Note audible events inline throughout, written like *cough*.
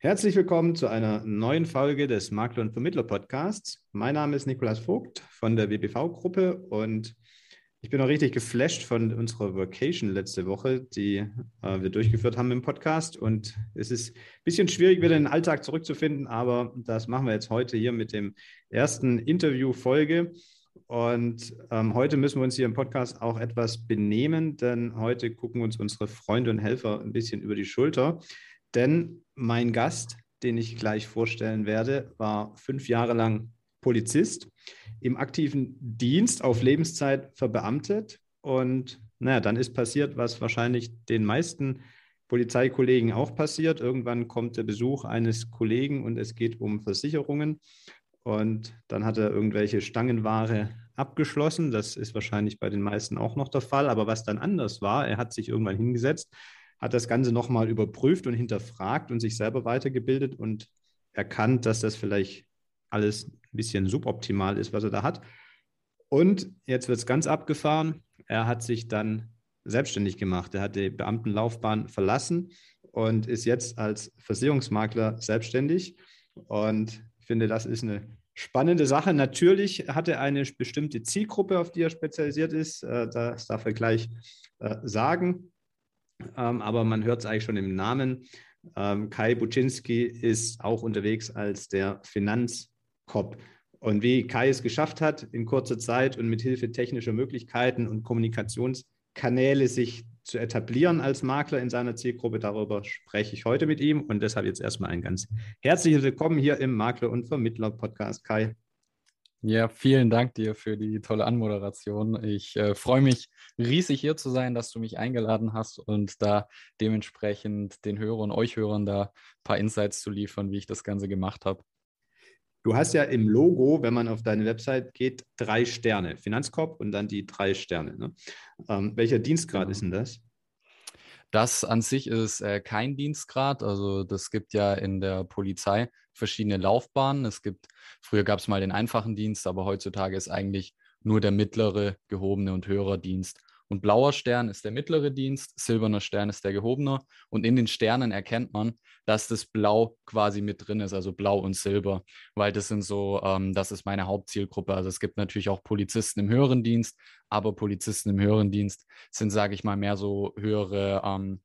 Herzlich willkommen zu einer neuen Folge des Makler und Vermittler Podcasts. Mein Name ist Nikolas Vogt von der WBV-Gruppe und ich bin auch richtig geflasht von unserer Vacation letzte Woche, die äh, wir durchgeführt haben im Podcast. Und es ist ein bisschen schwierig, wieder in den Alltag zurückzufinden, aber das machen wir jetzt heute hier mit dem ersten Interview-Folge. Und ähm, heute müssen wir uns hier im Podcast auch etwas benehmen, denn heute gucken uns unsere Freunde und Helfer ein bisschen über die Schulter. Denn mein Gast, den ich gleich vorstellen werde, war fünf Jahre lang Polizist im aktiven Dienst auf Lebenszeit verbeamtet. Und naja, dann ist passiert, was wahrscheinlich den meisten Polizeikollegen auch passiert. Irgendwann kommt der Besuch eines Kollegen und es geht um Versicherungen. Und dann hat er irgendwelche Stangenware abgeschlossen. Das ist wahrscheinlich bei den meisten auch noch der Fall. Aber was dann anders war, er hat sich irgendwann hingesetzt hat das Ganze nochmal überprüft und hinterfragt und sich selber weitergebildet und erkannt, dass das vielleicht alles ein bisschen suboptimal ist, was er da hat. Und jetzt wird es ganz abgefahren. Er hat sich dann selbstständig gemacht. Er hat die Beamtenlaufbahn verlassen und ist jetzt als Versicherungsmakler selbstständig. Und ich finde, das ist eine spannende Sache. Natürlich hat er eine bestimmte Zielgruppe, auf die er spezialisiert ist. Äh, das darf er gleich äh, sagen ähm, aber man hört es eigentlich schon im Namen. Ähm, Kai Buczynski ist auch unterwegs als der Finanzkop. Und wie Kai es geschafft hat, in kurzer Zeit und mit Hilfe technischer Möglichkeiten und Kommunikationskanäle sich zu etablieren als Makler in seiner Zielgruppe, darüber spreche ich heute mit ihm. Und deshalb jetzt erstmal ein ganz herzliches Willkommen hier im Makler- und Vermittler-Podcast, Kai. Ja, vielen Dank dir für die tolle Anmoderation. Ich äh, freue mich riesig hier zu sein, dass du mich eingeladen hast und da dementsprechend den Hörern, euch Hörern da ein paar Insights zu liefern, wie ich das Ganze gemacht habe. Du hast ja im Logo, wenn man auf deine Website geht, drei Sterne. Finanzkorb und dann die drei Sterne. Ne? Ähm, welcher Dienstgrad genau. ist denn das? Das an sich ist äh, kein Dienstgrad. Also das gibt ja in der Polizei verschiedene Laufbahnen. Es gibt, früher gab es mal den einfachen Dienst, aber heutzutage ist eigentlich nur der mittlere, gehobene und höhere Dienst. Und blauer Stern ist der mittlere Dienst, silberner Stern ist der gehobene. Und in den Sternen erkennt man, dass das Blau quasi mit drin ist, also Blau und Silber, weil das sind so, ähm, das ist meine Hauptzielgruppe. Also es gibt natürlich auch Polizisten im höheren Dienst, aber Polizisten im höheren Dienst sind, sage ich mal, mehr so höhere ähm,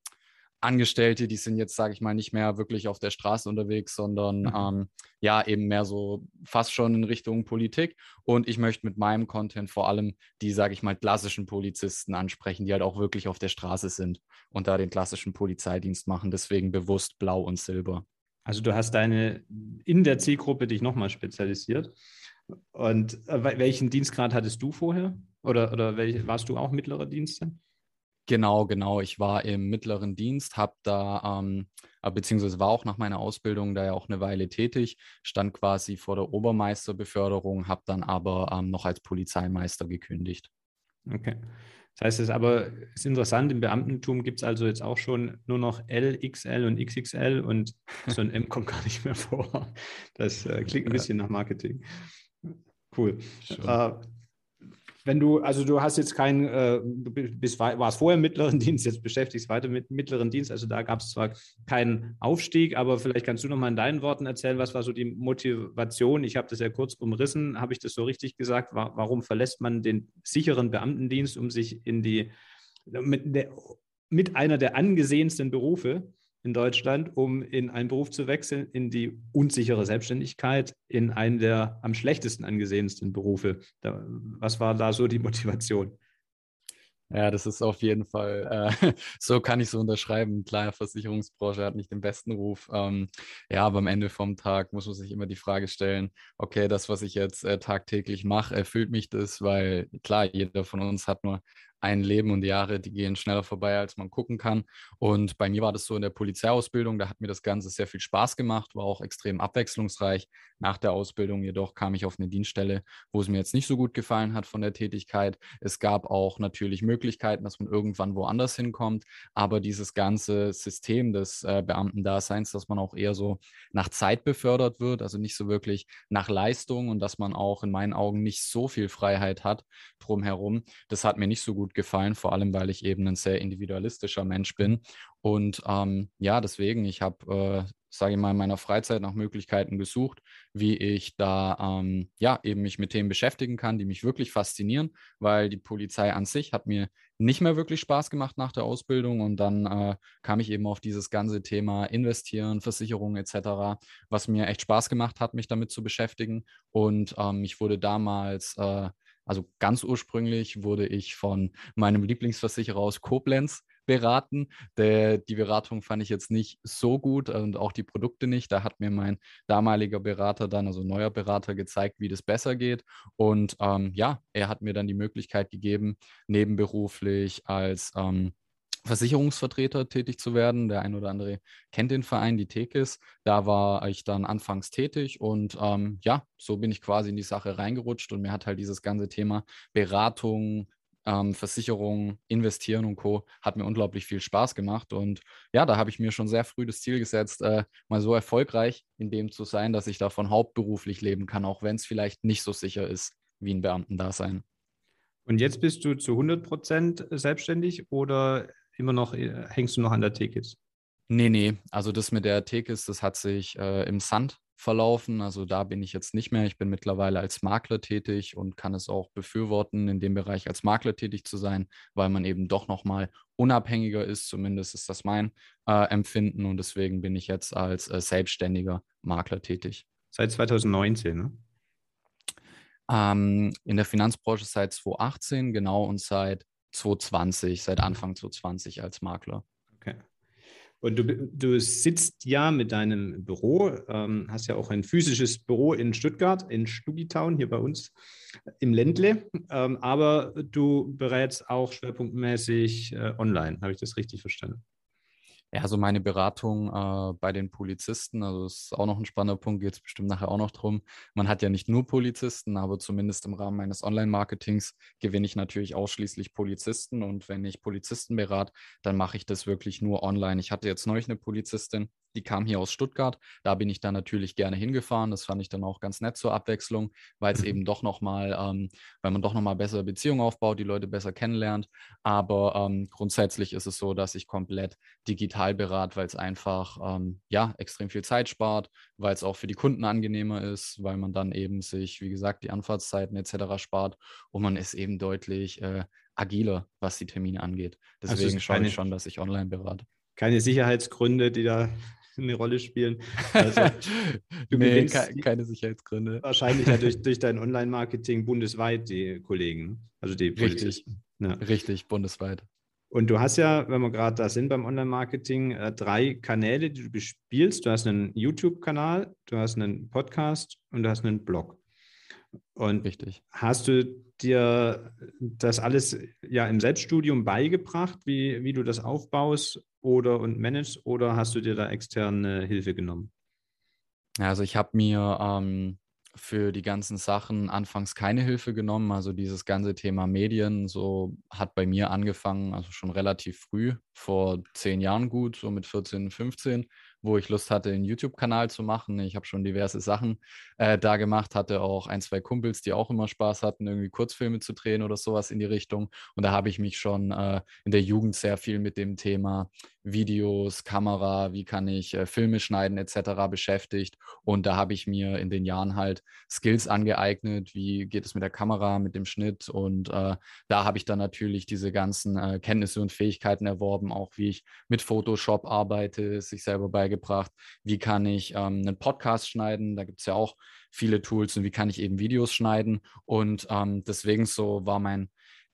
Angestellte, die sind jetzt, sage ich mal, nicht mehr wirklich auf der Straße unterwegs, sondern mhm. ähm, ja, eben mehr so fast schon in Richtung Politik. Und ich möchte mit meinem Content vor allem die, sage ich mal, klassischen Polizisten ansprechen, die halt auch wirklich auf der Straße sind und da den klassischen Polizeidienst machen. Deswegen bewusst blau und silber. Also du hast deine in der Zielgruppe dich nochmal spezialisiert. Und äh, welchen Dienstgrad hattest du vorher? Oder, oder welch, warst du auch mittlerer Dienst? Denn? Genau, genau. Ich war im mittleren Dienst, habe da, ähm, äh, beziehungsweise war auch nach meiner Ausbildung da ja auch eine Weile tätig, stand quasi vor der Obermeisterbeförderung, habe dann aber ähm, noch als Polizeimeister gekündigt. Okay. Das heißt, es ist aber ist interessant, im Beamtentum gibt es also jetzt auch schon nur noch L, XL und XXL und *laughs* so ein M kommt gar nicht mehr vor. Das äh, klingt ein bisschen nach Marketing. Cool. Äh, wenn du, also du hast jetzt keinen, äh, du bist, warst vorher im mittleren *laughs* Dienst, jetzt beschäftigst weiter mit mittleren Dienst, also da gab es zwar keinen Aufstieg, aber vielleicht kannst du noch mal in deinen Worten erzählen, was war so die Motivation? Ich habe das ja kurz umrissen, habe ich das so richtig gesagt? Warum verlässt man den sicheren Beamtendienst, um sich in die, mit, der, mit einer der angesehensten Berufe in Deutschland, um in einen Beruf zu wechseln, in die unsichere Selbstständigkeit, in einen der am schlechtesten angesehensten Berufe. Da, was war da so die Motivation? Ja, das ist auf jeden Fall, äh, *laughs* so kann ich so unterschreiben. Klar, Versicherungsbranche hat nicht den besten Ruf. Ähm, ja, aber am Ende vom Tag muss man sich immer die Frage stellen, okay, das, was ich jetzt äh, tagtäglich mache, erfüllt mich das? Weil klar, jeder von uns hat nur ein Leben und Jahre, die gehen schneller vorbei, als man gucken kann. Und bei mir war das so in der Polizeiausbildung, da hat mir das Ganze sehr viel Spaß gemacht, war auch extrem abwechslungsreich. Nach der Ausbildung jedoch kam ich auf eine Dienststelle, wo es mir jetzt nicht so gut gefallen hat von der Tätigkeit. Es gab auch natürlich Möglichkeiten, dass man irgendwann woanders hinkommt, aber dieses ganze System des äh, Beamtendaseins, dass man auch eher so nach Zeit befördert wird, also nicht so wirklich nach Leistung und dass man auch in meinen Augen nicht so viel Freiheit hat drumherum, das hat mir nicht so gut gefallen, vor allem weil ich eben ein sehr individualistischer Mensch bin. Und ähm, ja, deswegen, ich habe äh, sage ich mal, in meiner Freizeit nach Möglichkeiten gesucht, wie ich da ähm, ja eben mich mit Themen beschäftigen kann, die mich wirklich faszinieren, weil die Polizei an sich hat mir nicht mehr wirklich Spaß gemacht nach der Ausbildung und dann äh, kam ich eben auf dieses ganze Thema Investieren, Versicherungen etc., was mir echt Spaß gemacht hat, mich damit zu beschäftigen und ähm, ich wurde damals äh, also ganz ursprünglich wurde ich von meinem Lieblingsversicherer aus Koblenz beraten. Der, die Beratung fand ich jetzt nicht so gut und auch die Produkte nicht. Da hat mir mein damaliger Berater dann, also neuer Berater, gezeigt, wie das besser geht. Und ähm, ja, er hat mir dann die Möglichkeit gegeben, nebenberuflich als ähm, Versicherungsvertreter tätig zu werden. Der ein oder andere kennt den Verein, die Tekis. Da war ich dann anfangs tätig und ähm, ja, so bin ich quasi in die Sache reingerutscht und mir hat halt dieses ganze Thema Beratung, ähm, Versicherung, Investieren und Co. hat mir unglaublich viel Spaß gemacht. Und ja, da habe ich mir schon sehr früh das Ziel gesetzt, äh, mal so erfolgreich in dem zu sein, dass ich davon hauptberuflich leben kann, auch wenn es vielleicht nicht so sicher ist wie ein Beamtendasein. Und jetzt bist du zu 100 Prozent selbstständig oder immer noch, äh, hängst du noch an der Tekis? Nee, nee. Also das mit der Tekis, das hat sich äh, im Sand verlaufen. Also da bin ich jetzt nicht mehr. Ich bin mittlerweile als Makler tätig und kann es auch befürworten, in dem Bereich als Makler tätig zu sein, weil man eben doch nochmal unabhängiger ist. Zumindest ist das mein äh, Empfinden und deswegen bin ich jetzt als äh, selbstständiger Makler tätig. Seit 2019, ne? Ähm, in der Finanzbranche seit 2018, genau, und seit 2020, seit Anfang 2020 als Makler. Okay. Und du, du sitzt ja mit deinem Büro, ähm, hast ja auch ein physisches Büro in Stuttgart, in Stugitown, hier bei uns im Ländle, ähm, aber du berätst auch schwerpunktmäßig äh, online. Habe ich das richtig verstanden? Ja, also meine Beratung äh, bei den Polizisten, also das ist auch noch ein spannender Punkt, geht es bestimmt nachher auch noch drum. Man hat ja nicht nur Polizisten, aber zumindest im Rahmen meines Online-Marketings gewinne ich natürlich ausschließlich Polizisten. Und wenn ich Polizisten berate, dann mache ich das wirklich nur online. Ich hatte jetzt neulich eine Polizistin, die kam hier aus Stuttgart. Da bin ich dann natürlich gerne hingefahren. Das fand ich dann auch ganz nett zur Abwechslung, weil es mhm. eben doch nochmal, ähm, weil man doch nochmal bessere Beziehungen aufbaut, die Leute besser kennenlernt. Aber ähm, grundsätzlich ist es so, dass ich komplett digital berate, weil es einfach ähm, ja extrem viel Zeit spart, weil es auch für die Kunden angenehmer ist, weil man dann eben sich, wie gesagt, die Anfahrtszeiten etc. spart und man ist eben deutlich äh, agiler, was die Termine angeht. Also Deswegen also schaue ich schon, dass ich online berate keine Sicherheitsgründe, die da eine Rolle spielen. Also, *laughs* du nee, ke keine Sicherheitsgründe. Wahrscheinlich ja durch, *laughs* durch dein Online-Marketing bundesweit die Kollegen, also die Richtig, ja. richtig, bundesweit. Und du hast ja, wenn wir gerade da sind beim Online-Marketing, äh, drei Kanäle, die du bespielst. Du hast einen YouTube-Kanal, du hast einen Podcast und du hast einen Blog. Und Richtig. hast du dir das alles ja im Selbststudium beigebracht, wie, wie du das aufbaust oder und managst, oder hast du dir da externe Hilfe genommen? Also ich habe mir ähm, für die ganzen Sachen anfangs keine Hilfe genommen. Also dieses ganze Thema Medien, so hat bei mir angefangen, also schon relativ früh, vor zehn Jahren gut, so mit 14, 15 wo ich Lust hatte, einen YouTube-Kanal zu machen. Ich habe schon diverse Sachen äh, da gemacht, hatte auch ein, zwei Kumpels, die auch immer Spaß hatten, irgendwie Kurzfilme zu drehen oder sowas in die Richtung. Und da habe ich mich schon äh, in der Jugend sehr viel mit dem Thema Videos, Kamera, wie kann ich äh, Filme schneiden etc. beschäftigt. Und da habe ich mir in den Jahren halt Skills angeeignet, wie geht es mit der Kamera, mit dem Schnitt. Und äh, da habe ich dann natürlich diese ganzen äh, Kenntnisse und Fähigkeiten erworben, auch wie ich mit Photoshop arbeite, sich selber beigebracht beigebracht, wie kann ich ähm, einen Podcast schneiden, da gibt es ja auch viele Tools und wie kann ich eben Videos schneiden. Und ähm, deswegen so war mein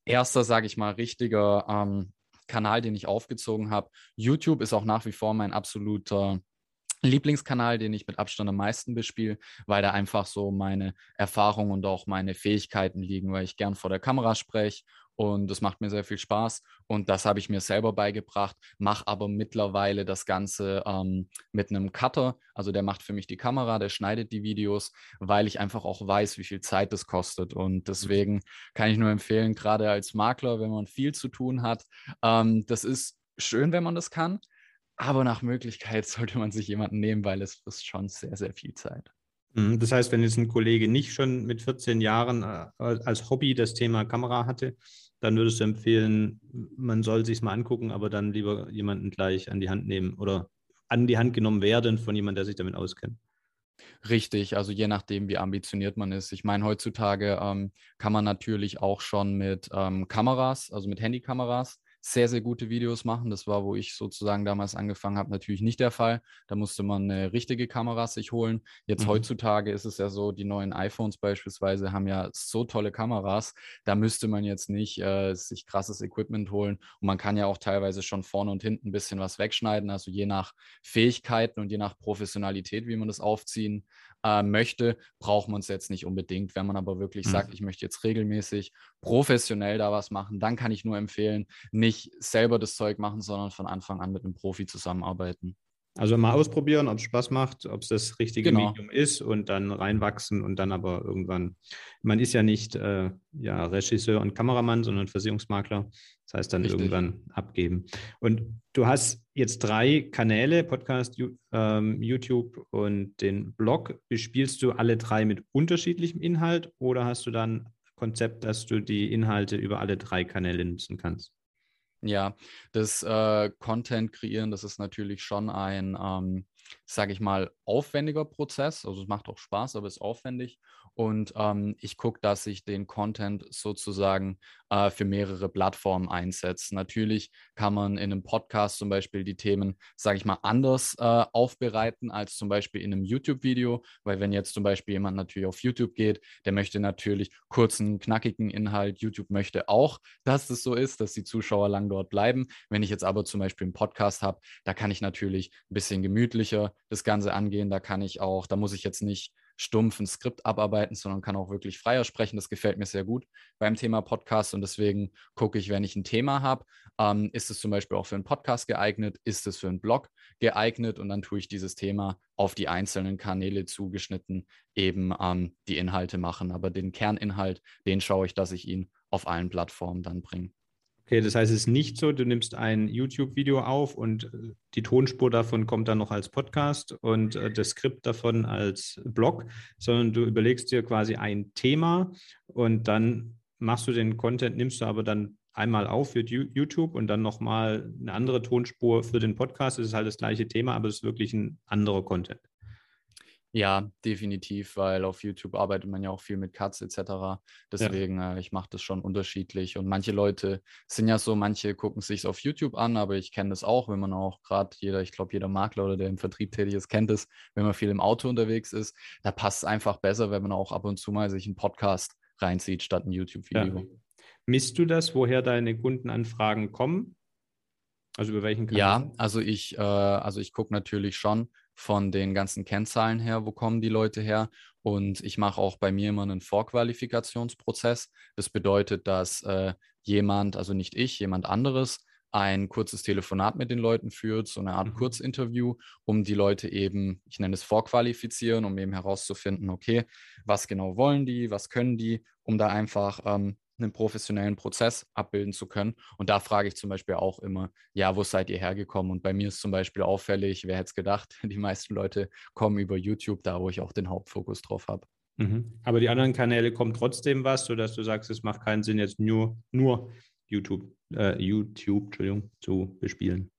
erster, sage ich mal, richtiger ähm, Kanal, den ich aufgezogen habe. YouTube ist auch nach wie vor mein absoluter Lieblingskanal, den ich mit Abstand am meisten bespiele, weil da einfach so meine Erfahrungen und auch meine Fähigkeiten liegen, weil ich gern vor der Kamera spreche und das macht mir sehr viel Spaß. Und das habe ich mir selber beigebracht, mache aber mittlerweile das Ganze ähm, mit einem Cutter, also der macht für mich die Kamera, der schneidet die Videos, weil ich einfach auch weiß, wie viel Zeit das kostet. Und deswegen kann ich nur empfehlen, gerade als Makler, wenn man viel zu tun hat, ähm, das ist schön, wenn man das kann, aber nach Möglichkeit *laughs* sollte man sich jemanden nehmen, weil es frisst schon sehr, sehr viel Zeit. Mhm, das heißt, wenn jetzt ein Kollege nicht schon mit 14 Jahren äh, als Hobby das Thema Kamera hatte, dann würdest du empfehlen, man soll sich mal angucken, aber dann lieber jemanden gleich an die Hand nehmen oder an die Hand genommen werden von jemandem, der sich damit auskennt. Richtig, also je nachdem, wie ambitioniert man ist. Ich meine, heutzutage ähm, kann man natürlich auch schon mit ähm, Kameras, also mit Handykameras, sehr, sehr gute Videos machen. Das war, wo ich sozusagen damals angefangen habe, natürlich nicht der Fall. Da musste man eine richtige Kamera sich holen. Jetzt mhm. heutzutage ist es ja so, die neuen iPhones beispielsweise haben ja so tolle Kameras. Da müsste man jetzt nicht äh, sich krasses Equipment holen. Und man kann ja auch teilweise schon vorne und hinten ein bisschen was wegschneiden. Also je nach Fähigkeiten und je nach Professionalität, wie man das aufziehen äh, möchte, braucht man es jetzt nicht unbedingt. Wenn man aber wirklich mhm. sagt, ich möchte jetzt regelmäßig professionell da was machen, dann kann ich nur empfehlen, nicht selber das Zeug machen, sondern von Anfang an mit einem Profi zusammenarbeiten. Also mal ausprobieren, ob es Spaß macht, ob es das richtige genau. Medium ist und dann reinwachsen und dann aber irgendwann. Man ist ja nicht äh, ja, Regisseur und Kameramann, sondern Versicherungsmakler. Das heißt dann Richtig. irgendwann abgeben. Und du hast jetzt drei Kanäle, Podcast, ähm, YouTube und den Blog. Bespielst du alle drei mit unterschiedlichem Inhalt oder hast du dann Konzept, dass du die Inhalte über alle drei Kanäle nutzen kannst? Ja, das äh, Content kreieren, das ist natürlich schon ein, ähm, sage ich mal, aufwendiger Prozess. Also es macht auch Spaß, aber es ist aufwendig. Und ähm, ich gucke, dass ich den Content sozusagen äh, für mehrere Plattformen einsetze. Natürlich kann man in einem Podcast zum Beispiel die Themen, sage ich mal, anders äh, aufbereiten als zum Beispiel in einem YouTube-Video, weil wenn jetzt zum Beispiel jemand natürlich auf YouTube geht, der möchte natürlich kurzen, knackigen Inhalt. YouTube möchte auch, dass das so ist, dass die Zuschauer lang dort bleiben. Wenn ich jetzt aber zum Beispiel einen Podcast habe, da kann ich natürlich ein bisschen gemütlicher das Ganze angehen. Da kann ich auch, da muss ich jetzt nicht stumpf ein Skript abarbeiten, sondern kann auch wirklich freier sprechen. Das gefällt mir sehr gut beim Thema Podcast und deswegen gucke ich, wenn ich ein Thema habe, ähm, ist es zum Beispiel auch für einen Podcast geeignet, ist es für einen Blog geeignet und dann tue ich dieses Thema auf die einzelnen Kanäle zugeschnitten eben ähm, die Inhalte machen. Aber den Kerninhalt, den schaue ich, dass ich ihn auf allen Plattformen dann bringe. Okay, das heißt, es ist nicht so, du nimmst ein YouTube-Video auf und äh, die Tonspur davon kommt dann noch als Podcast und äh, das Skript davon als Blog, sondern du überlegst dir quasi ein Thema und dann machst du den Content, nimmst du aber dann einmal auf für YouTube und dann nochmal eine andere Tonspur für den Podcast. Es ist halt das gleiche Thema, aber es ist wirklich ein anderer Content. Ja, definitiv, weil auf YouTube arbeitet man ja auch viel mit Cuts etc. Deswegen, ja. äh, ich mache das schon unterschiedlich. Und manche Leute sind ja so, manche gucken sich auf YouTube an, aber ich kenne das auch, wenn man auch gerade jeder, ich glaube, jeder Makler oder der im Vertrieb tätig ist, kennt es, wenn man viel im Auto unterwegs ist, da passt es einfach besser, wenn man auch ab und zu mal sich einen Podcast reinzieht statt ein YouTube-Video. Ja. Misst du das, woher deine Kundenanfragen kommen? Also über welchen Kanal? Ja, also ich, äh, also ich gucke natürlich schon, von den ganzen Kennzahlen her, wo kommen die Leute her. Und ich mache auch bei mir immer einen Vorqualifikationsprozess. Das bedeutet, dass äh, jemand, also nicht ich, jemand anderes, ein kurzes Telefonat mit den Leuten führt, so eine Art mhm. Kurzinterview, um die Leute eben, ich nenne es vorqualifizieren, um eben herauszufinden, okay, was genau wollen die, was können die, um da einfach ähm, einen professionellen Prozess abbilden zu können. Und da frage ich zum Beispiel auch immer, ja, wo seid ihr hergekommen? Und bei mir ist zum Beispiel auffällig, wer hätte es gedacht, *laughs* die meisten Leute kommen über YouTube, da wo ich auch den Hauptfokus drauf habe. Mhm. Aber die anderen Kanäle kommen trotzdem was, sodass du sagst, es macht keinen Sinn, jetzt nur, nur YouTube, äh, YouTube Entschuldigung, zu bespielen.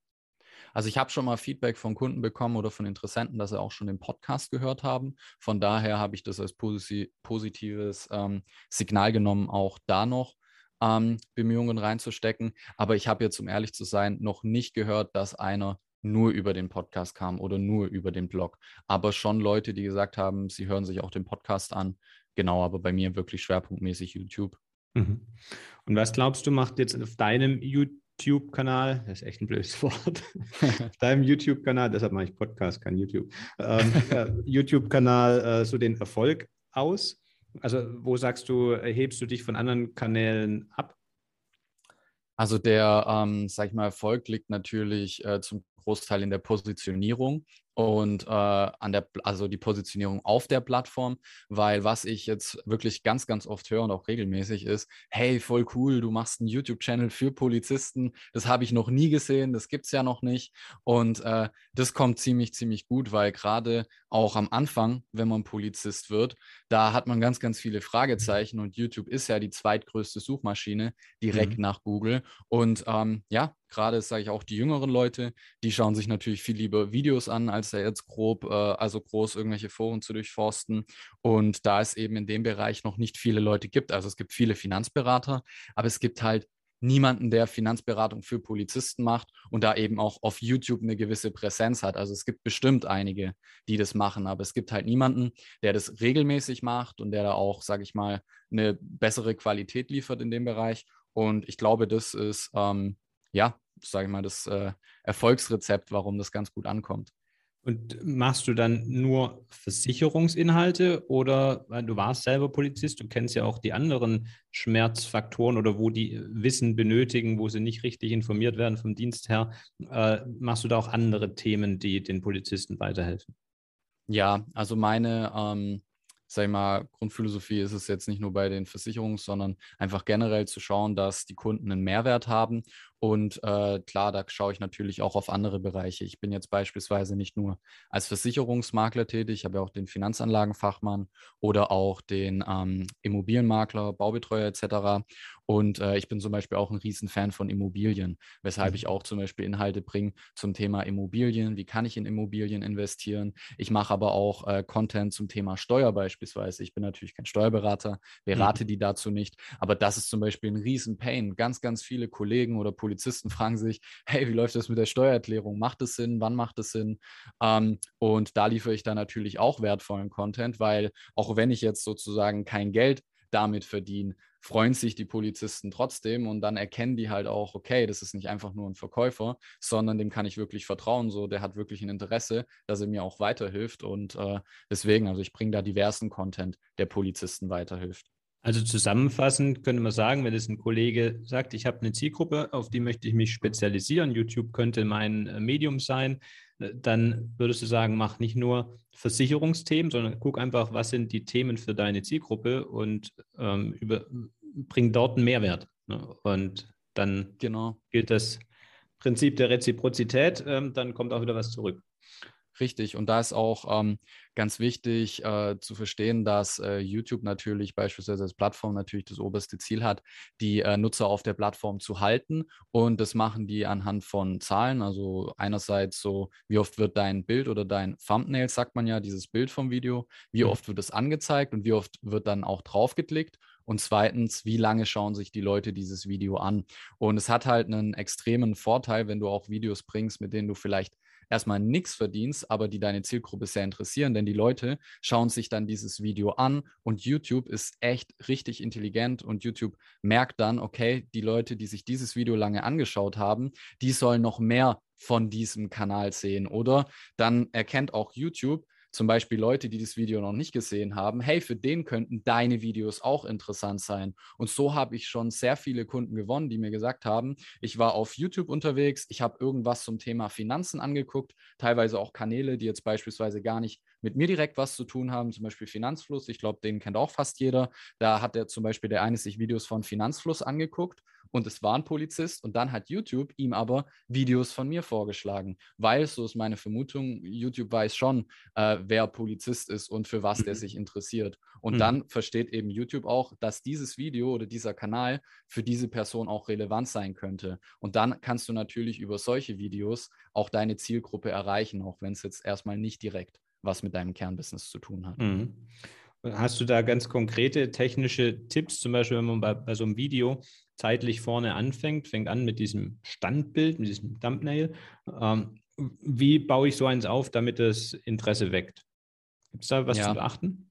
Also ich habe schon mal Feedback von Kunden bekommen oder von Interessenten, dass sie auch schon den Podcast gehört haben. Von daher habe ich das als posi positives ähm, Signal genommen, auch da noch ähm, Bemühungen reinzustecken. Aber ich habe jetzt, um ehrlich zu sein, noch nicht gehört, dass einer nur über den Podcast kam oder nur über den Blog. Aber schon Leute, die gesagt haben, sie hören sich auch den Podcast an. Genau, aber bei mir wirklich schwerpunktmäßig YouTube. Mhm. Und was glaubst du, macht jetzt auf deinem YouTube YouTube-Kanal, das ist echt ein blödes *laughs* Wort, *laughs* deinem YouTube-Kanal, deshalb mache ich Podcast, kein YouTube, ähm, äh, YouTube-Kanal äh, so den Erfolg aus? Also wo sagst du, hebst du dich von anderen Kanälen ab? Also der, ähm, sag ich mal, Erfolg liegt natürlich äh, zum Großteil in der Positionierung. Und äh, an der, also die Positionierung auf der Plattform, weil was ich jetzt wirklich ganz, ganz oft höre und auch regelmäßig ist, hey, voll cool, du machst einen YouTube-Channel für Polizisten, das habe ich noch nie gesehen, das gibt es ja noch nicht. Und äh, das kommt ziemlich, ziemlich gut, weil gerade auch am Anfang, wenn man Polizist wird, da hat man ganz, ganz viele Fragezeichen und YouTube ist ja die zweitgrößte Suchmaschine direkt mhm. nach Google. Und ähm, ja, gerade sage ich auch die jüngeren Leute, die schauen sich natürlich viel lieber Videos an, als da jetzt grob, äh, also groß irgendwelche Foren zu durchforsten. Und da es eben in dem Bereich noch nicht viele Leute gibt, also es gibt viele Finanzberater, aber es gibt halt niemanden, der Finanzberatung für Polizisten macht und da eben auch auf YouTube eine gewisse Präsenz hat. Also es gibt bestimmt einige, die das machen, aber es gibt halt niemanden, der das regelmäßig macht und der da auch, sage ich mal, eine bessere Qualität liefert in dem Bereich. Und ich glaube, das ist ähm, ja, sage ich mal, das äh, Erfolgsrezept, warum das ganz gut ankommt. Und machst du dann nur Versicherungsinhalte oder du warst selber Polizist, du kennst ja auch die anderen Schmerzfaktoren oder wo die Wissen benötigen, wo sie nicht richtig informiert werden vom Dienst her, äh, machst du da auch andere Themen, die den Polizisten weiterhelfen? Ja, also meine ähm, sag ich mal, Grundphilosophie ist es jetzt nicht nur bei den Versicherungen, sondern einfach generell zu schauen, dass die Kunden einen Mehrwert haben. Und äh, klar, da schaue ich natürlich auch auf andere Bereiche. Ich bin jetzt beispielsweise nicht nur als Versicherungsmakler tätig, ich habe ja auch den Finanzanlagenfachmann oder auch den ähm, Immobilienmakler, Baubetreuer etc. Und äh, ich bin zum Beispiel auch ein Riesenfan von Immobilien, weshalb mhm. ich auch zum Beispiel Inhalte bringe zum Thema Immobilien. Wie kann ich in Immobilien investieren? Ich mache aber auch äh, Content zum Thema Steuer beispielsweise. Ich bin natürlich kein Steuerberater, berate mhm. die dazu nicht. Aber das ist zum Beispiel ein Riesenpain. Ganz, ganz viele Kollegen oder Polizisten fragen sich, hey, wie läuft das mit der Steuererklärung? Macht es Sinn? Wann macht es Sinn? Ähm, und da liefere ich dann natürlich auch wertvollen Content, weil auch wenn ich jetzt sozusagen kein Geld damit verdienen, freuen sich die Polizisten trotzdem und dann erkennen die halt auch, okay, das ist nicht einfach nur ein Verkäufer, sondern dem kann ich wirklich vertrauen. So, der hat wirklich ein Interesse, dass er mir auch weiterhilft und äh, deswegen, also ich bringe da diversen Content, der Polizisten weiterhilft. Also zusammenfassend könnte man sagen, wenn es ein Kollege sagt, ich habe eine Zielgruppe, auf die möchte ich mich spezialisieren, YouTube könnte mein äh, Medium sein, äh, dann würdest du sagen, mach nicht nur Versicherungsthemen, sondern guck einfach, was sind die Themen für deine Zielgruppe und ähm, über, bring dort einen Mehrwert. Ne? Und dann genau. gilt das Prinzip der Reziprozität, ähm, dann kommt auch wieder was zurück. Richtig. Und da ist auch ähm, ganz wichtig äh, zu verstehen, dass äh, YouTube natürlich beispielsweise als Plattform natürlich das oberste Ziel hat, die äh, Nutzer auf der Plattform zu halten. Und das machen die anhand von Zahlen. Also einerseits so, wie oft wird dein Bild oder dein Thumbnail, sagt man ja, dieses Bild vom Video, wie mhm. oft wird es angezeigt und wie oft wird dann auch draufgeklickt. Und zweitens, wie lange schauen sich die Leute dieses Video an? Und es hat halt einen extremen Vorteil, wenn du auch Videos bringst, mit denen du vielleicht erstmal nichts verdienst, aber die deine Zielgruppe sehr interessieren, denn die Leute schauen sich dann dieses Video an und YouTube ist echt richtig intelligent und YouTube merkt dann, okay, die Leute, die sich dieses Video lange angeschaut haben, die sollen noch mehr von diesem Kanal sehen oder? Dann erkennt auch YouTube, zum Beispiel Leute, die das Video noch nicht gesehen haben, hey, für den könnten deine Videos auch interessant sein. Und so habe ich schon sehr viele Kunden gewonnen, die mir gesagt haben, ich war auf YouTube unterwegs, ich habe irgendwas zum Thema Finanzen angeguckt, teilweise auch Kanäle, die jetzt beispielsweise gar nicht mit mir direkt was zu tun haben, zum Beispiel Finanzfluss. Ich glaube, den kennt auch fast jeder. Da hat der zum Beispiel der eine sich Videos von Finanzfluss angeguckt und es war ein Polizist und dann hat YouTube ihm aber Videos von mir vorgeschlagen, weil, so ist meine Vermutung, YouTube weiß schon, äh, wer Polizist ist und für was mhm. der sich interessiert. Und mhm. dann versteht eben YouTube auch, dass dieses Video oder dieser Kanal für diese Person auch relevant sein könnte. Und dann kannst du natürlich über solche Videos auch deine Zielgruppe erreichen, auch wenn es jetzt erstmal nicht direkt was mit deinem Kernbusiness zu tun hat. Mhm. Hast du da ganz konkrete technische Tipps, zum Beispiel, wenn man bei, bei, so einem Video zeitlich vorne anfängt, fängt an mit diesem Standbild, mit diesem Thumbnail. Ähm, wie baue ich so eins auf, damit das Interesse weckt? Gibt es da was ja. zu beachten?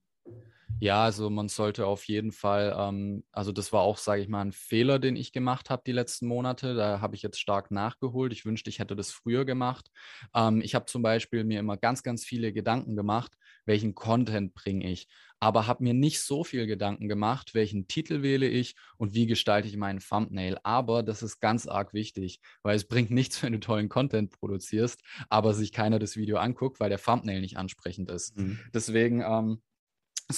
Ja, also man sollte auf jeden Fall, ähm, also das war auch, sage ich mal, ein Fehler, den ich gemacht habe die letzten Monate. Da habe ich jetzt stark nachgeholt. Ich wünschte, ich hätte das früher gemacht. Ähm, ich habe zum Beispiel mir immer ganz, ganz viele Gedanken gemacht, welchen Content bringe ich, aber habe mir nicht so viel Gedanken gemacht, welchen Titel wähle ich und wie gestalte ich meinen Thumbnail. Aber das ist ganz arg wichtig, weil es bringt nichts, *laughs* wenn du tollen Content produzierst, aber sich keiner das Video anguckt, weil der Thumbnail nicht ansprechend ist. Mhm. Deswegen ähm,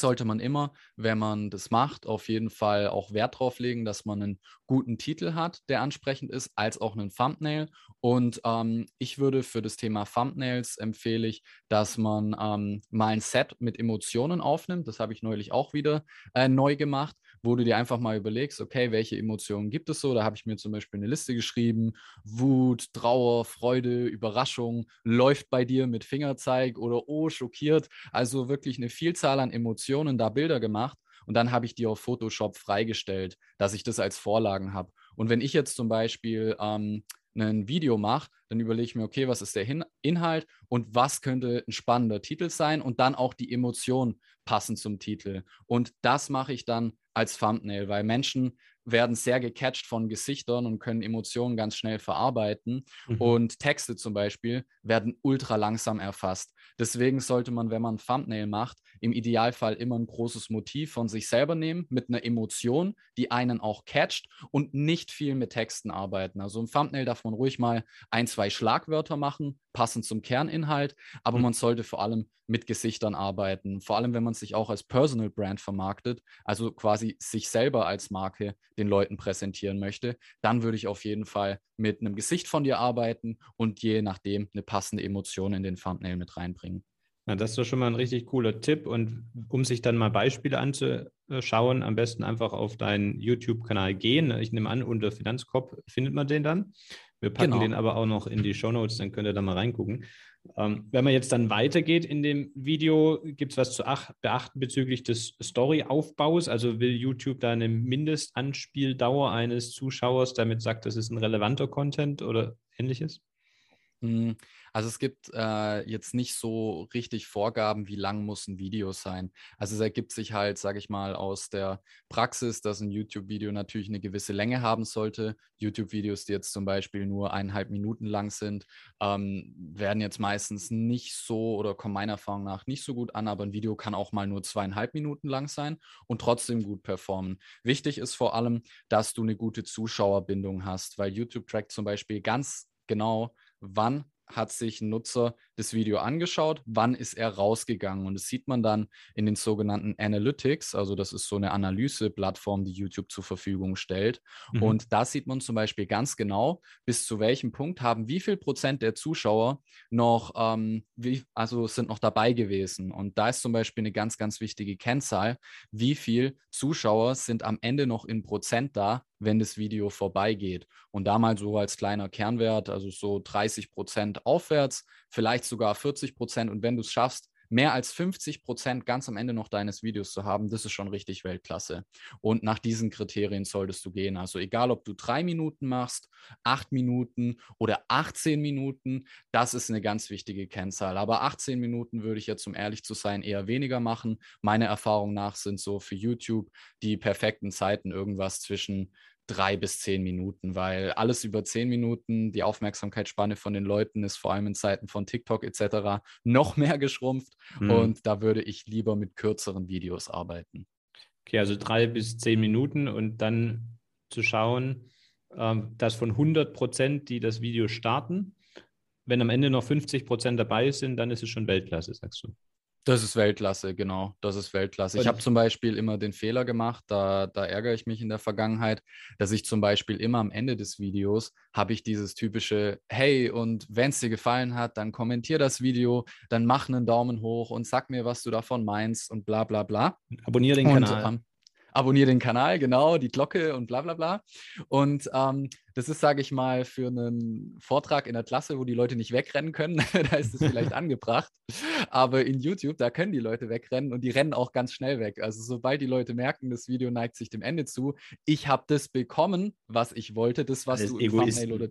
sollte man immer, wenn man das macht, auf jeden Fall auch Wert drauf legen, dass man einen guten Titel hat, der ansprechend ist, als auch einen Thumbnail. Und ähm, ich würde für das Thema Thumbnails empfehle ich, dass man ähm, mal ein Set mit Emotionen aufnimmt. Das habe ich neulich auch wieder äh, neu gemacht, wo du dir einfach mal überlegst, okay, welche Emotionen gibt es so? Da habe ich mir zum Beispiel eine Liste geschrieben. Wut, Trauer, Freude, Überraschung, läuft bei dir mit Fingerzeig oder oh, schockiert. Also wirklich eine Vielzahl an Emotionen, da Bilder gemacht. Und dann habe ich die auf Photoshop freigestellt, dass ich das als Vorlagen habe. Und wenn ich jetzt zum Beispiel ähm, ein Video mache, dann überlege ich mir, okay, was ist der Hin Inhalt und was könnte ein spannender Titel sein und dann auch die Emotion passend zum Titel. Und das mache ich dann als Thumbnail, weil Menschen werden sehr gecatcht von Gesichtern und können Emotionen ganz schnell verarbeiten. Mhm. Und Texte zum Beispiel werden ultra langsam erfasst. Deswegen sollte man, wenn man ein Thumbnail macht, im Idealfall immer ein großes Motiv von sich selber nehmen, mit einer Emotion, die einen auch catcht und nicht viel mit Texten arbeiten. Also im Thumbnail darf man ruhig mal ein, zwei Schlagwörter machen, passend zum Kerninhalt, aber mhm. man sollte vor allem mit Gesichtern arbeiten, vor allem wenn man sich auch als Personal Brand vermarktet, also quasi sich selber als Marke den Leuten präsentieren möchte, dann würde ich auf jeden Fall mit einem Gesicht von dir arbeiten und je nachdem eine passende Emotion in den Thumbnail mit reinbringen. Ja, das ist doch schon mal ein richtig cooler Tipp. Und um sich dann mal Beispiele anzuschauen, am besten einfach auf deinen YouTube-Kanal gehen. Ich nehme an, unter Finanzkopf findet man den dann. Wir packen genau. den aber auch noch in die Show Notes, dann könnt ihr da mal reingucken. Ähm, wenn man jetzt dann weitergeht in dem Video, gibt es was zu beachten bezüglich des Story-Aufbaus? Also will YouTube da eine Mindestanspieldauer eines Zuschauers, damit sagt, das ist ein relevanter Content oder ähnliches? Hm, also es gibt äh, jetzt nicht so richtig Vorgaben, wie lang muss ein Video sein. Also es ergibt sich halt, sage ich mal, aus der Praxis, dass ein YouTube-Video natürlich eine gewisse Länge haben sollte. YouTube-Videos, die jetzt zum Beispiel nur eineinhalb Minuten lang sind, ähm, werden jetzt meistens nicht so oder kommen meiner Erfahrung nach nicht so gut an, aber ein Video kann auch mal nur zweieinhalb Minuten lang sein und trotzdem gut performen. Wichtig ist vor allem, dass du eine gute Zuschauerbindung hast, weil YouTube trackt zum Beispiel ganz genau, wann hat sich ein Nutzer das Video angeschaut, wann ist er rausgegangen. Und das sieht man dann in den sogenannten Analytics, also das ist so eine Analyseplattform, die YouTube zur Verfügung stellt. Mhm. Und da sieht man zum Beispiel ganz genau, bis zu welchem Punkt haben wie viel Prozent der Zuschauer noch, ähm, wie, also sind noch dabei gewesen. Und da ist zum Beispiel eine ganz, ganz wichtige Kennzahl, wie viel Zuschauer sind am Ende noch in Prozent da, wenn das Video vorbeigeht. Und da mal so als kleiner Kernwert, also so 30 Prozent aufwärts, vielleicht sogar 40 Prozent. Und wenn du es schaffst, mehr als 50 Prozent ganz am Ende noch deines Videos zu haben, das ist schon richtig Weltklasse. Und nach diesen Kriterien solltest du gehen. Also egal, ob du drei Minuten machst, acht Minuten oder 18 Minuten, das ist eine ganz wichtige Kennzahl. Aber 18 Minuten würde ich jetzt, um ehrlich zu sein, eher weniger machen. Meiner Erfahrung nach sind so für YouTube die perfekten Zeiten irgendwas zwischen drei bis zehn Minuten, weil alles über zehn Minuten, die Aufmerksamkeitsspanne von den Leuten ist vor allem in Zeiten von TikTok etc. *laughs* noch mehr geschrumpft mhm. und da würde ich lieber mit kürzeren Videos arbeiten. Okay, also drei bis zehn Minuten und dann zu schauen, ähm, dass von 100 Prozent, die das Video starten, wenn am Ende noch 50 Prozent dabei sind, dann ist es schon Weltklasse, sagst du. Das ist Weltklasse, genau. Das ist Weltklasse. Ich habe zum Beispiel immer den Fehler gemacht, da, da ärgere ich mich in der Vergangenheit, dass ich zum Beispiel immer am Ende des Videos habe ich dieses typische, hey, und wenn es dir gefallen hat, dann kommentier das Video, dann mach einen Daumen hoch und sag mir, was du davon meinst und bla bla bla. Abonniere den und, Kanal. Ähm, abonniere den Kanal, genau, die Glocke und bla bla bla. Und ähm, das ist, sage ich mal, für einen Vortrag in der Klasse, wo die Leute nicht wegrennen können, *laughs* da ist es vielleicht *laughs* angebracht. Aber in YouTube, da können die Leute wegrennen und die rennen auch ganz schnell weg. Also sobald die Leute merken, das Video neigt sich dem Ende zu, ich habe das bekommen, was ich wollte, das, was das du im Thumbnail oder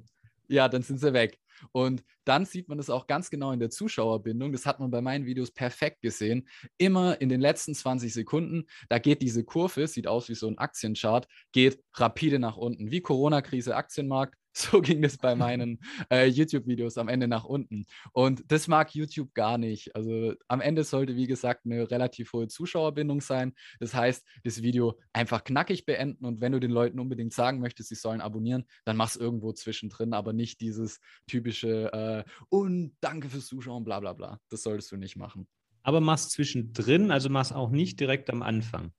Ja, dann sind sie weg. Und dann sieht man das auch ganz genau in der Zuschauerbindung. Das hat man bei meinen Videos perfekt gesehen. Immer in den letzten 20 Sekunden, da geht diese Kurve, sieht aus wie so ein Aktienchart, geht rapide nach unten, wie Corona-Krise, Aktienmarkt. *laughs* So ging es bei meinen äh, YouTube-Videos am Ende nach unten. Und das mag YouTube gar nicht. Also am Ende sollte, wie gesagt, eine relativ hohe Zuschauerbindung sein. Das heißt, das Video einfach knackig beenden und wenn du den Leuten unbedingt sagen möchtest, sie sollen abonnieren, dann mach es irgendwo zwischendrin, aber nicht dieses typische äh, und danke fürs Zuschauen, bla bla bla. Das solltest du nicht machen. Aber mach's zwischendrin, also mach's auch nicht direkt am Anfang.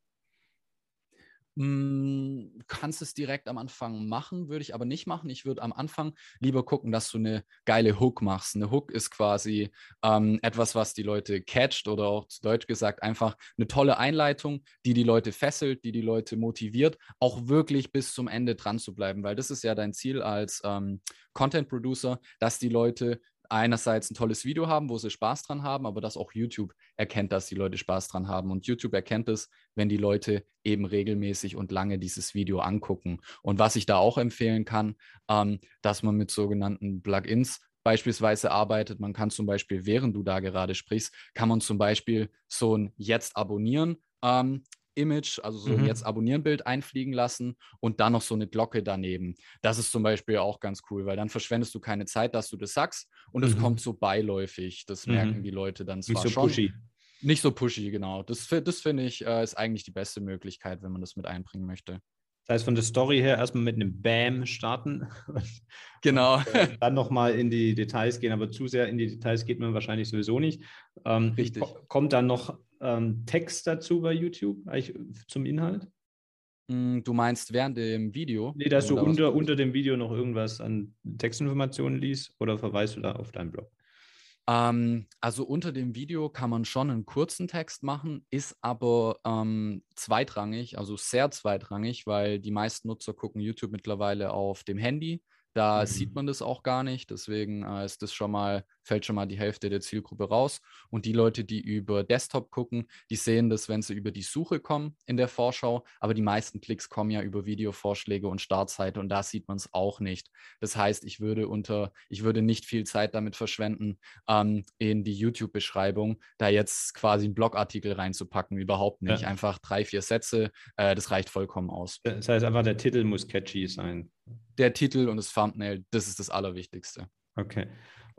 Du hm, kannst es direkt am Anfang machen, würde ich aber nicht machen. Ich würde am Anfang lieber gucken, dass du eine geile Hook machst. Eine Hook ist quasi ähm, etwas, was die Leute catcht oder auch zu Deutsch gesagt einfach eine tolle Einleitung, die die Leute fesselt, die die Leute motiviert, auch wirklich bis zum Ende dran zu bleiben, weil das ist ja dein Ziel als ähm, Content Producer, dass die Leute einerseits ein tolles Video haben, wo sie Spaß dran haben, aber dass auch YouTube erkennt, dass die Leute Spaß dran haben. Und YouTube erkennt es, wenn die Leute eben regelmäßig und lange dieses Video angucken. Und was ich da auch empfehlen kann, ähm, dass man mit sogenannten Plugins beispielsweise arbeitet. Man kann zum Beispiel, während du da gerade sprichst, kann man zum Beispiel so ein Jetzt abonnieren ähm, Image, also so mhm. jetzt Abonnieren-Bild einfliegen lassen und dann noch so eine Glocke daneben. Das ist zum Beispiel auch ganz cool, weil dann verschwendest du keine Zeit, dass du das sagst und es mhm. kommt so beiläufig. Das mhm. merken die Leute dann zwar Nicht so schon. pushy. Nicht so pushy, genau. Das, das finde ich, äh, ist eigentlich die beste Möglichkeit, wenn man das mit einbringen möchte. Das heißt, von der Story her erstmal mit einem Bam starten. *laughs* Genau. Und, äh, *laughs* dann nochmal in die Details gehen, aber zu sehr in die Details geht man wahrscheinlich sowieso nicht. Ähm, Richtig. Kommt dann noch ähm, Text dazu bei YouTube eigentlich zum Inhalt? Hm, du meinst während dem Video? Nee, dass du unter, unter dem Video noch irgendwas an Textinformationen liest oder verweist du da auf deinen Blog? Ähm, also unter dem Video kann man schon einen kurzen Text machen, ist aber ähm, zweitrangig, also sehr zweitrangig, weil die meisten Nutzer gucken YouTube mittlerweile auf dem Handy. Da mhm. sieht man das auch gar nicht. Deswegen äh, ist das schon mal, fällt schon mal die Hälfte der Zielgruppe raus. Und die Leute, die über Desktop gucken, die sehen das, wenn sie über die Suche kommen in der Vorschau. Aber die meisten Klicks kommen ja über Videovorschläge und Startseite und da sieht man es auch nicht. Das heißt, ich würde unter, ich würde nicht viel Zeit damit verschwenden, ähm, in die YouTube-Beschreibung, da jetzt quasi einen Blogartikel reinzupacken. Überhaupt nicht. Ja. Einfach drei, vier Sätze, äh, das reicht vollkommen aus. Das heißt einfach, der Titel muss catchy sein der Titel und das Thumbnail, das ist das Allerwichtigste. Okay.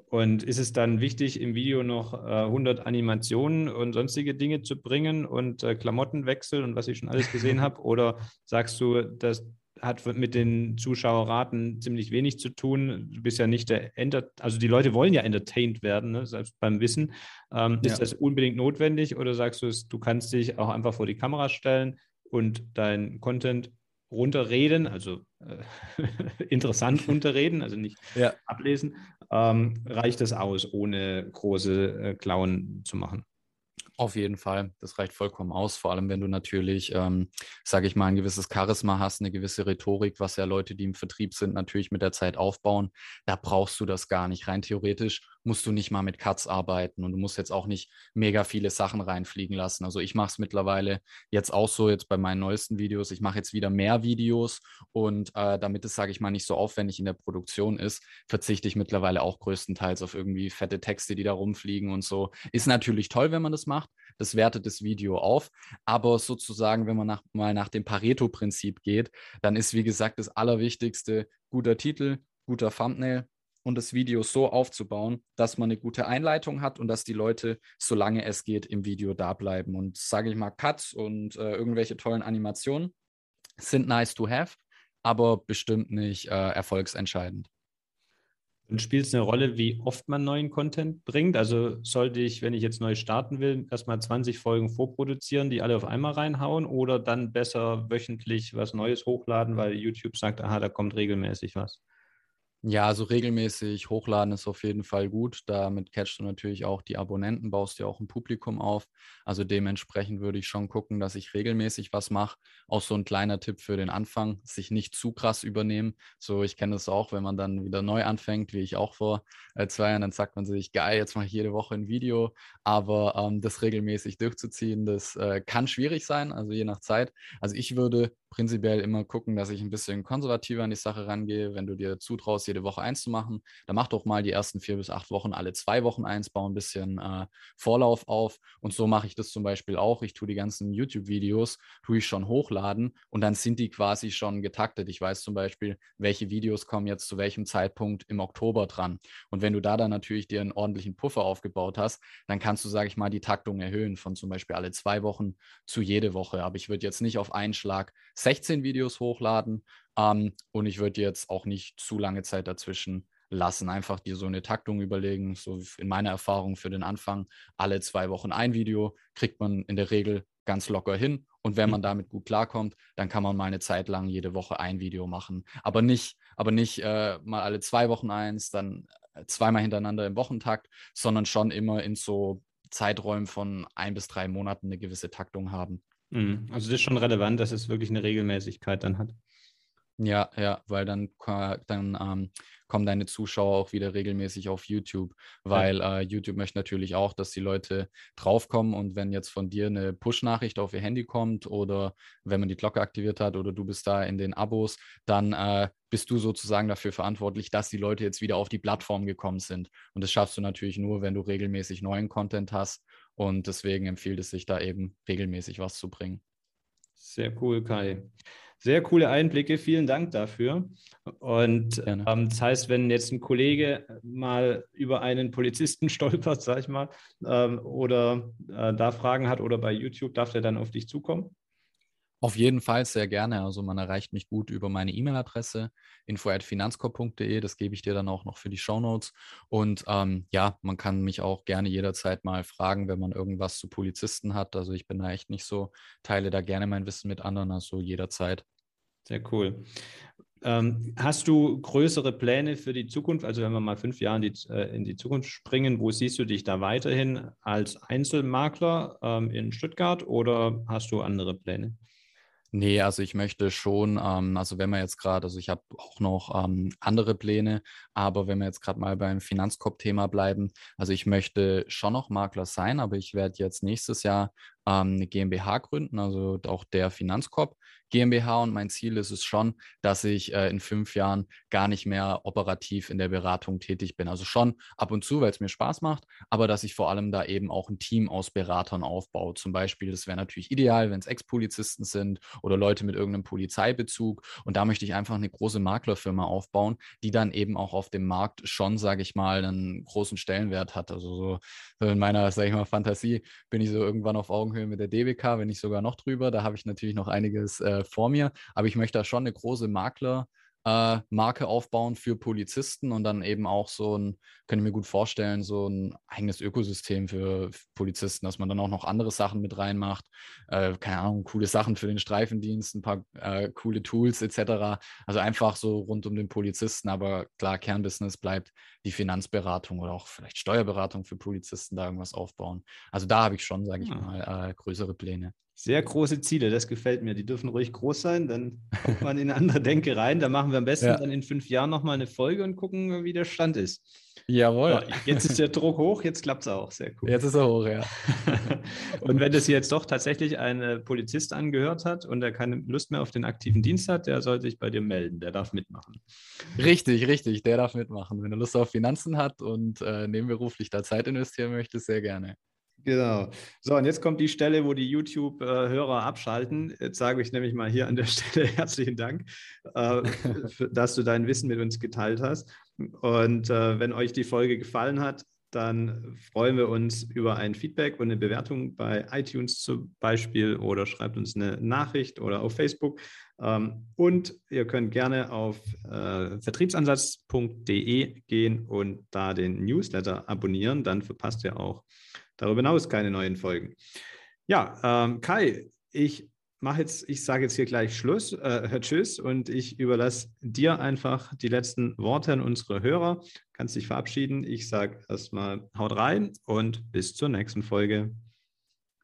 Und ist es dann wichtig, im Video noch äh, 100 Animationen und sonstige Dinge zu bringen und äh, Klamottenwechsel und was ich schon alles gesehen *laughs* habe? Oder sagst du, das hat mit den Zuschauerraten ziemlich wenig zu tun? Du bist ja nicht der Enter also die Leute wollen ja entertained werden, ne? selbst beim Wissen. Ähm, ja. Ist das unbedingt notwendig oder sagst du, du kannst dich auch einfach vor die Kamera stellen und dein Content runterreden, also äh, *laughs* interessant *laughs* runterreden, also nicht ja. ablesen, ähm, reicht das aus, ohne große äh, Klauen zu machen. Auf jeden Fall, das reicht vollkommen aus, vor allem wenn du natürlich, ähm, sage ich mal, ein gewisses Charisma hast, eine gewisse Rhetorik, was ja Leute, die im Vertrieb sind, natürlich mit der Zeit aufbauen. Da brauchst du das gar nicht. Rein theoretisch musst du nicht mal mit Cuts arbeiten und du musst jetzt auch nicht mega viele Sachen reinfliegen lassen. Also ich mache es mittlerweile jetzt auch so, jetzt bei meinen neuesten Videos. Ich mache jetzt wieder mehr Videos und äh, damit es, sage ich mal, nicht so aufwendig in der Produktion ist, verzichte ich mittlerweile auch größtenteils auf irgendwie fette Texte, die da rumfliegen und so. Ist natürlich toll, wenn man das macht. Das wertet das Video auf. Aber sozusagen, wenn man nach, mal nach dem Pareto-Prinzip geht, dann ist, wie gesagt, das Allerwichtigste guter Titel, guter Thumbnail, und das Video so aufzubauen, dass man eine gute Einleitung hat und dass die Leute, solange es geht, im Video da bleiben. Und sage ich mal, Cuts und äh, irgendwelche tollen Animationen sind nice to have, aber bestimmt nicht äh, erfolgsentscheidend. Und spielt es eine Rolle, wie oft man neuen Content bringt? Also sollte ich, wenn ich jetzt neu starten will, erstmal 20 Folgen vorproduzieren, die alle auf einmal reinhauen oder dann besser wöchentlich was Neues hochladen, weil YouTube sagt, aha, da kommt regelmäßig was? Ja, also regelmäßig hochladen ist auf jeden Fall gut. Damit catchst du natürlich auch die Abonnenten, baust dir auch ein Publikum auf. Also dementsprechend würde ich schon gucken, dass ich regelmäßig was mache. Auch so ein kleiner Tipp für den Anfang, sich nicht zu krass übernehmen. So, ich kenne das auch, wenn man dann wieder neu anfängt, wie ich auch vor äh, zwei Jahren, dann sagt man sich, geil, jetzt mache ich jede Woche ein Video. Aber ähm, das regelmäßig durchzuziehen, das äh, kann schwierig sein, also je nach Zeit. Also ich würde prinzipiell immer gucken, dass ich ein bisschen konservativer an die Sache rangehe. Wenn du dir zutraust, jede Woche eins zu machen, dann mach doch mal die ersten vier bis acht Wochen alle zwei Wochen eins, baue ein bisschen äh, Vorlauf auf. Und so mache ich das zum Beispiel auch. Ich tue die ganzen YouTube-Videos, tue ich schon hochladen und dann sind die quasi schon getaktet. Ich weiß zum Beispiel, welche Videos kommen jetzt zu welchem Zeitpunkt im Oktober dran. Und wenn du da dann natürlich dir einen ordentlichen Puffer aufgebaut hast, dann kannst du, sage ich mal, die Taktung erhöhen von zum Beispiel alle zwei Wochen zu jede Woche. Aber ich würde jetzt nicht auf einen Schlag 16 Videos hochladen ähm, und ich würde jetzt auch nicht zu lange Zeit dazwischen lassen. Einfach dir so eine Taktung überlegen. So in meiner Erfahrung für den Anfang alle zwei Wochen ein Video kriegt man in der Regel ganz locker hin. Und wenn man mhm. damit gut klarkommt, dann kann man mal eine Zeit lang jede Woche ein Video machen. Aber nicht, aber nicht äh, mal alle zwei Wochen eins, dann äh, zweimal hintereinander im Wochentakt, sondern schon immer in so Zeiträumen von ein bis drei Monaten eine gewisse Taktung haben. Mhm. Also das ist schon relevant, dass es wirklich eine Regelmäßigkeit dann hat. Ja, ja, weil dann, dann ähm, kommen deine Zuschauer auch wieder regelmäßig auf YouTube, weil ja. äh, YouTube möchte natürlich auch, dass die Leute draufkommen und wenn jetzt von dir eine Push-Nachricht auf ihr Handy kommt oder wenn man die Glocke aktiviert hat oder du bist da in den Abos, dann äh, bist du sozusagen dafür verantwortlich, dass die Leute jetzt wieder auf die Plattform gekommen sind. Und das schaffst du natürlich nur, wenn du regelmäßig neuen Content hast und deswegen empfiehlt es sich da eben regelmäßig was zu bringen. Sehr cool, Kai. Sehr coole Einblicke, vielen Dank dafür. Und ähm, das heißt, wenn jetzt ein Kollege mal über einen Polizisten *laughs* stolpert, sag ich mal, ähm, oder äh, da Fragen hat oder bei YouTube, darf der dann auf dich zukommen? Auf jeden Fall sehr gerne. Also man erreicht mich gut über meine E-Mail-Adresse info@finanzkorb.de. Das gebe ich dir dann auch noch für die Shownotes. Und ähm, ja, man kann mich auch gerne jederzeit mal fragen, wenn man irgendwas zu Polizisten hat. Also ich bin da echt nicht so, teile da gerne mein Wissen mit anderen, also jederzeit. Sehr cool. Ähm, hast du größere Pläne für die Zukunft? Also wenn wir mal fünf Jahre in die, äh, in die Zukunft springen, wo siehst du dich da weiterhin als Einzelmakler ähm, in Stuttgart oder hast du andere Pläne? Nee, also ich möchte schon, ähm, also wenn man jetzt gerade, also ich habe auch noch ähm, andere Pläne, aber wenn wir jetzt gerade mal beim Finanzkorb-Thema bleiben, also ich möchte schon noch Makler sein, aber ich werde jetzt nächstes Jahr ähm, eine GmbH gründen, also auch der Finanzkorb GmbH. Und mein Ziel ist es schon, dass ich äh, in fünf Jahren gar nicht mehr operativ in der Beratung tätig bin. Also schon ab und zu, weil es mir Spaß macht, aber dass ich vor allem da eben auch ein Team aus Beratern aufbaue. Zum Beispiel, das wäre natürlich ideal, wenn es Ex-Polizisten sind oder Leute mit irgendeinem Polizeibezug. Und da möchte ich einfach eine große Maklerfirma aufbauen, die dann eben auch auf dem Markt schon, sage ich mal, einen großen Stellenwert hat. Also so, in meiner, sage ich mal, Fantasie bin ich so irgendwann auf Augen Augenhöhe mit der DBK, wenn nicht sogar noch drüber. Da habe ich natürlich noch einiges äh, vor mir, aber ich möchte da schon eine große Makler- äh, Marke aufbauen für Polizisten und dann eben auch so ein, kann ich mir gut vorstellen, so ein eigenes Ökosystem für Polizisten, dass man dann auch noch andere Sachen mit reinmacht. Äh, keine Ahnung, coole Sachen für den Streifendienst, ein paar äh, coole Tools etc. Also einfach so rund um den Polizisten, aber klar, Kernbusiness bleibt die Finanzberatung oder auch vielleicht Steuerberatung für Polizisten da irgendwas aufbauen. Also da habe ich schon, sage ich ja. Ah. mal, äh, größere Pläne. Sehr große Ziele, das gefällt mir. Die dürfen ruhig groß sein, dann kommt man in eine andere *laughs* Denke rein. Da machen wir am besten ja. dann in fünf Jahren nochmal eine Folge und gucken, wie der Stand ist. Jawohl. So, jetzt ist der Druck hoch, jetzt klappt es auch. Sehr cool. Jetzt ist er hoch, ja. *laughs* und wenn das jetzt doch tatsächlich ein äh, Polizist angehört hat und er keine Lust mehr auf den aktiven Dienst hat, der soll sich bei dir melden. Der darf mitmachen. Richtig, richtig. Der darf mitmachen. Wenn er Lust auf Finanzen hat und äh, nebenberuflich da Zeit investieren möchte, sehr gerne. Genau. So, und jetzt kommt die Stelle, wo die YouTube-Hörer abschalten. Jetzt sage ich nämlich mal hier an der *laughs* Stelle herzlichen Dank, äh, dass du dein Wissen mit uns geteilt hast. Und äh, wenn euch die Folge gefallen hat, dann freuen wir uns über ein Feedback und eine Bewertung bei iTunes zum Beispiel oder schreibt uns eine Nachricht oder auf Facebook. Ähm, und ihr könnt gerne auf äh, vertriebsansatz.de gehen und da den Newsletter abonnieren. Dann verpasst ihr auch darüber hinaus keine neuen Folgen. Ja, ähm, Kai, ich mache jetzt, ich sage jetzt hier gleich Schluss, äh, *laughs* Tschüss und ich überlasse dir einfach die letzten Worte an unsere Hörer. Kannst dich verabschieden. Ich sage erstmal haut rein und bis zur nächsten Folge.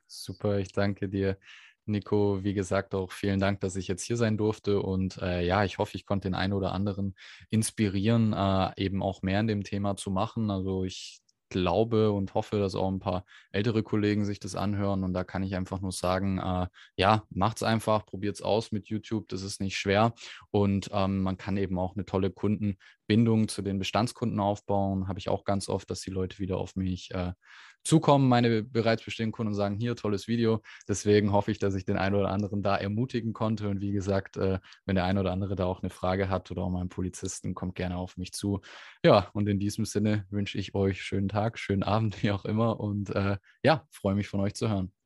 Super, ich danke dir. Nico, wie gesagt, auch vielen Dank, dass ich jetzt hier sein durfte. Und äh, ja, ich hoffe, ich konnte den einen oder anderen inspirieren, äh, eben auch mehr in dem Thema zu machen. Also ich glaube und hoffe, dass auch ein paar ältere Kollegen sich das anhören. Und da kann ich einfach nur sagen, äh, ja, macht's einfach, probiert's aus mit YouTube, das ist nicht schwer. Und ähm, man kann eben auch eine tolle Kundenbindung zu den Bestandskunden aufbauen. Habe ich auch ganz oft, dass die Leute wieder auf mich äh, zukommen, meine bereits bestehenden Kunden und sagen, hier, tolles Video. Deswegen hoffe ich, dass ich den einen oder anderen da ermutigen konnte. Und wie gesagt, äh, wenn der eine oder andere da auch eine Frage hat oder auch mal einen Polizisten, kommt gerne auf mich zu. Ja, und in diesem Sinne wünsche ich euch schönen Tag, schönen Abend, *laughs* wie auch immer. Und äh, ja, freue mich von euch zu hören.